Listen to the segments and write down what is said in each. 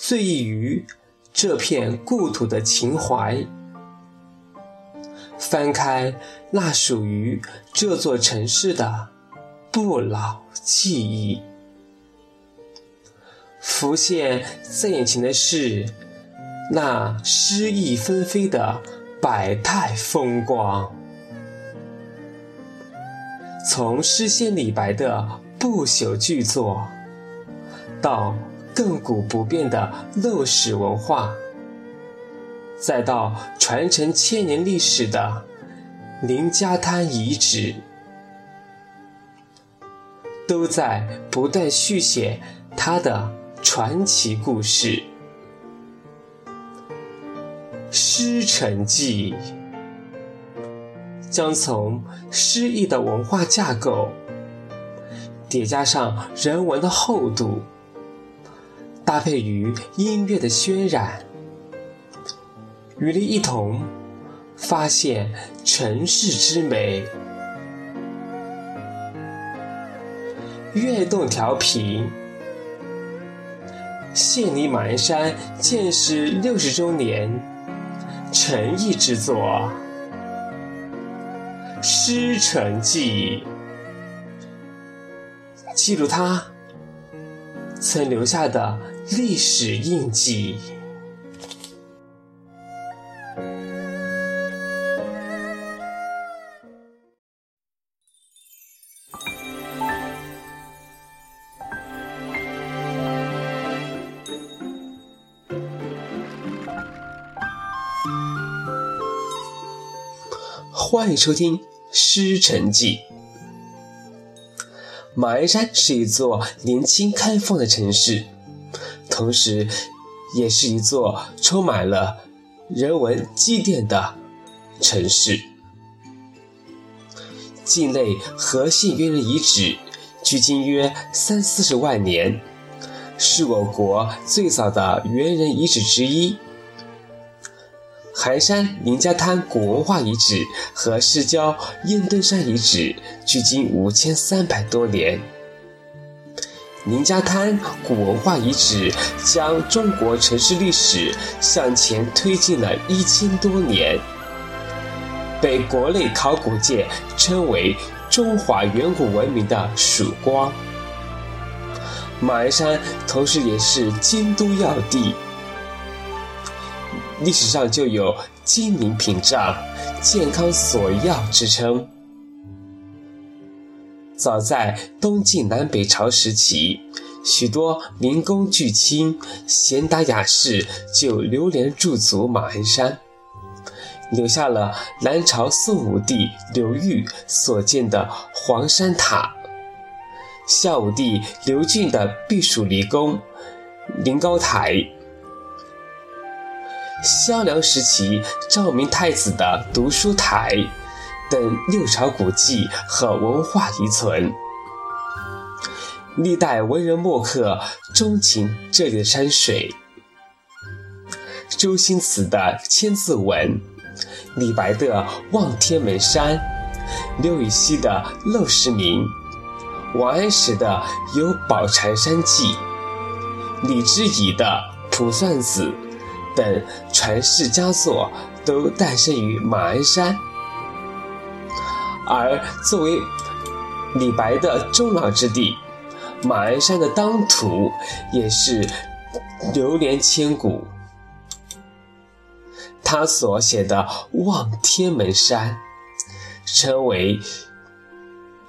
醉意于这片故土的情怀，翻开那属于这座城市的不老记忆，浮现在眼前的是那诗意纷飞的百态风光。从诗仙李白的不朽巨作，到亘古不变的陋室文化，再到传承千年历史的林家滩遗址，都在不断续写它的传奇故事。《诗城记》将从诗意的文化架构叠加上人文的厚度。搭配于音乐的渲染，与你一同发现城市之美。悦动调频，献礼马鞍山建市六十周年，诚意之作《诗城记》，记录它曾留下的。历史印记。欢迎收听《诗城记》。马鞍山是一座年轻开放的城市。同时，也是一座充满了人文积淀的城市。境内河县猿人遗址距今约三四十万年，是我国最早的猿人遗址之一。寒山林家滩古文化遗址和市郊燕墩山遗址距今五千三百多年。宁家滩古文化遗址将中国城市历史向前推进了一千多年，被国内考古界称为中华远古文明的曙光。马鞍山同时也是京都要地，历史上就有“金陵屏障，健康索要”之称。早在东晋南北朝时期，许多名工巨卿、贤达雅士就流连驻足马鞍山，留下了南朝宋武帝刘裕所建的黄山塔，孝武帝刘俊的避暑离宫临高台，萧梁时期赵明太子的读书台。等六朝古迹和文化遗存，历代文人墨客钟情这里的山水。周星驰的《千字文》，李白的《望天门山》，刘禹锡的《陋室铭》，王安石的《游宝禅山记》，李之仪的《卜算子》等传世佳作，都诞生于马鞍山。而作为李白的终老之地，马鞍山的当涂也是流连千古。他所写的《望天门山》，成为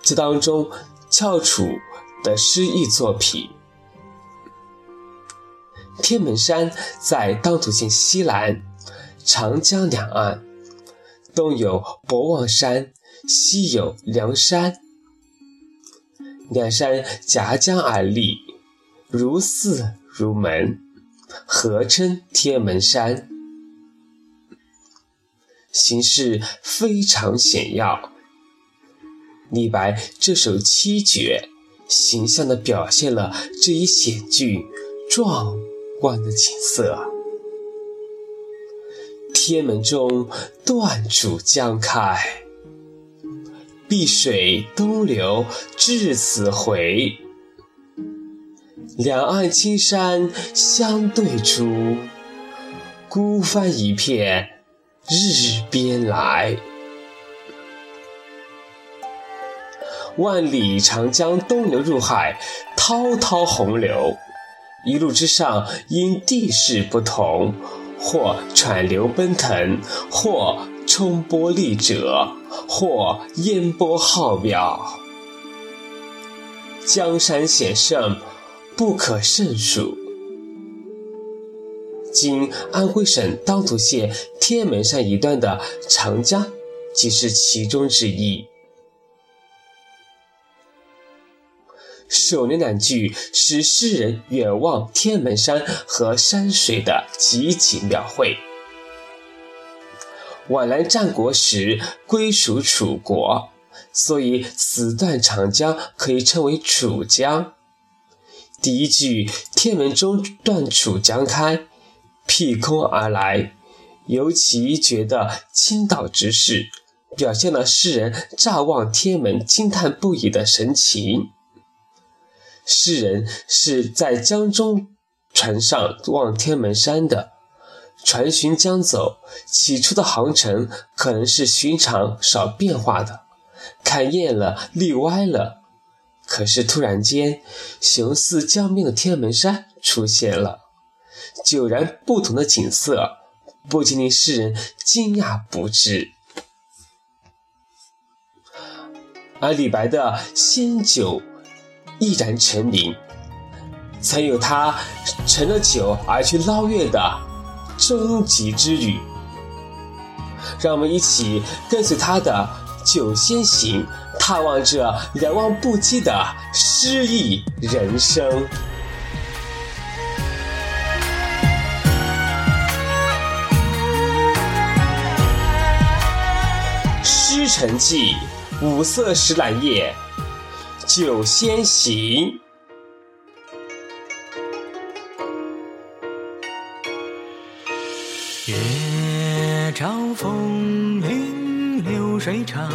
这当中翘楚的诗意作品。天门山在当涂县西南，长江两岸，东有博望山，西有梁山，两山夹江而立，如寺如门，合称天门山，形势非常险要。李白这首七绝，形象地表现了这一险峻壮观的景色。天门中断楚江开，碧水东流至此回。两岸青山相对出，孤帆一片日边来。万里长江东流入海，滔滔洪流。一路之上，因地势不同，或喘流奔腾，或冲波立折，或烟波浩渺，江山险胜，不可胜数。今安徽省当涂县天门山一段的长江，即是其中之一。首联两句是诗人远望天门山和山水的集体描绘。皖南战国时归属楚国，所以此段长江可以称为楚江。第一句“天门中断楚江开”，辟空而来，尤其觉得倾倒之势，表现了诗人乍望天门惊叹不已的神情。诗人是在江中船上望天门山的，船巡江走，起初的航程可能是寻常少变化的，看厌了，立歪了。可是突然间，雄似江边的天门山出现了，迥然不同的景色，不禁令诗人惊讶不至。而李白的仙酒。毅然成名，曾有他乘了酒而去捞月的终极之旅。让我们一起跟随他的酒仙行，踏望这遥望不羁的诗意人生。《诗城记》五色石兰叶。酒仙行，水长，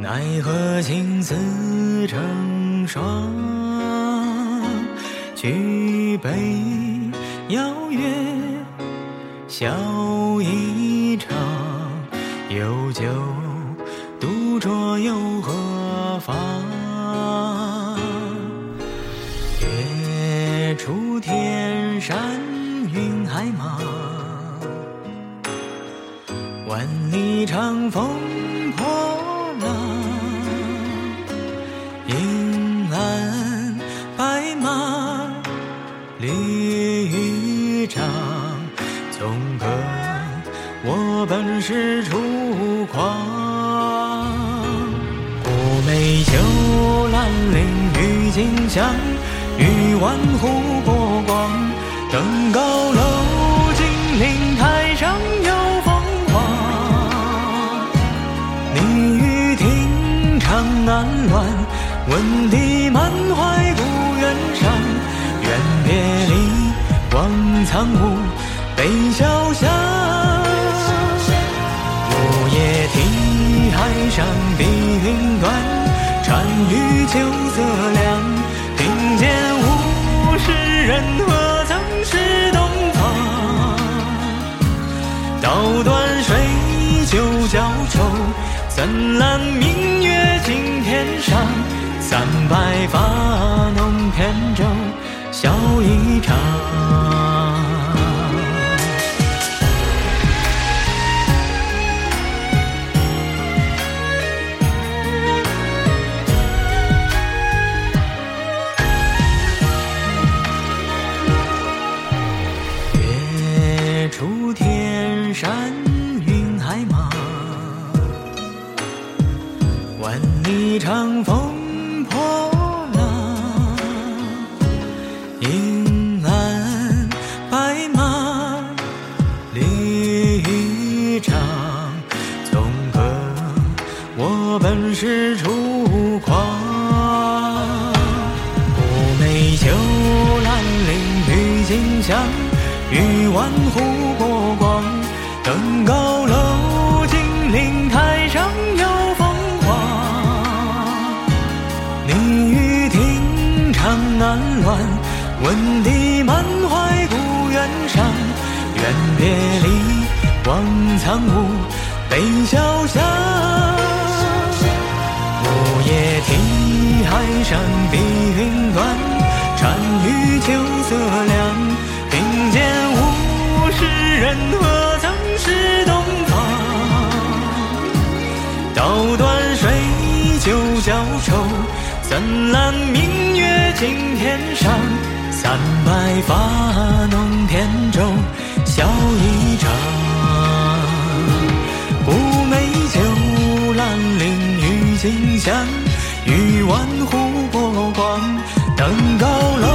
奈何情丝成霜。举杯邀月，笑一场，有酒。独酌又何妨？月出天山万里长风破浪。银鞍白马绿羽仗，纵歌我本是楚狂。美酒兰陵郁金香，玉碗湖波光。登高楼，金陵闻笛满怀故园伤。愿别离，望苍梧，悲潇湘。午夜听海上碧云端。穿雨秋色凉，听见物是人何曾是东方？刀断水酒浇愁，怎揽明月敬天上？染白发弄扁舟，笑一场。台上有凤凰。你欲听长安乱，闻笛满怀故园伤。愿别离，望苍梧，悲潇湘。午夜听海上碧云端，单于秋色凉。怎揽明月尽天上？三百发弄扁舟，笑一场。寤寐秋兰陵郁金香，玉碗湖波光。登高楼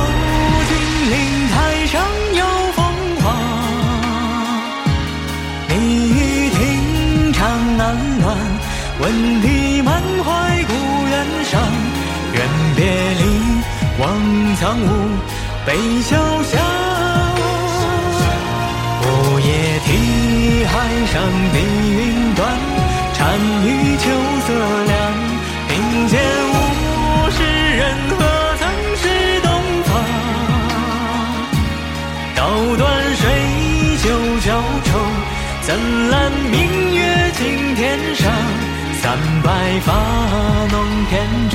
金陵台上有凤凰。你欲听长安乱，闻笛悲潇湘。午夜题海上碧云端，单于秋色凉。并肩无诗人，何曾识东方？刀断水酒浇愁，怎揽明月尽天上？三百发弄扁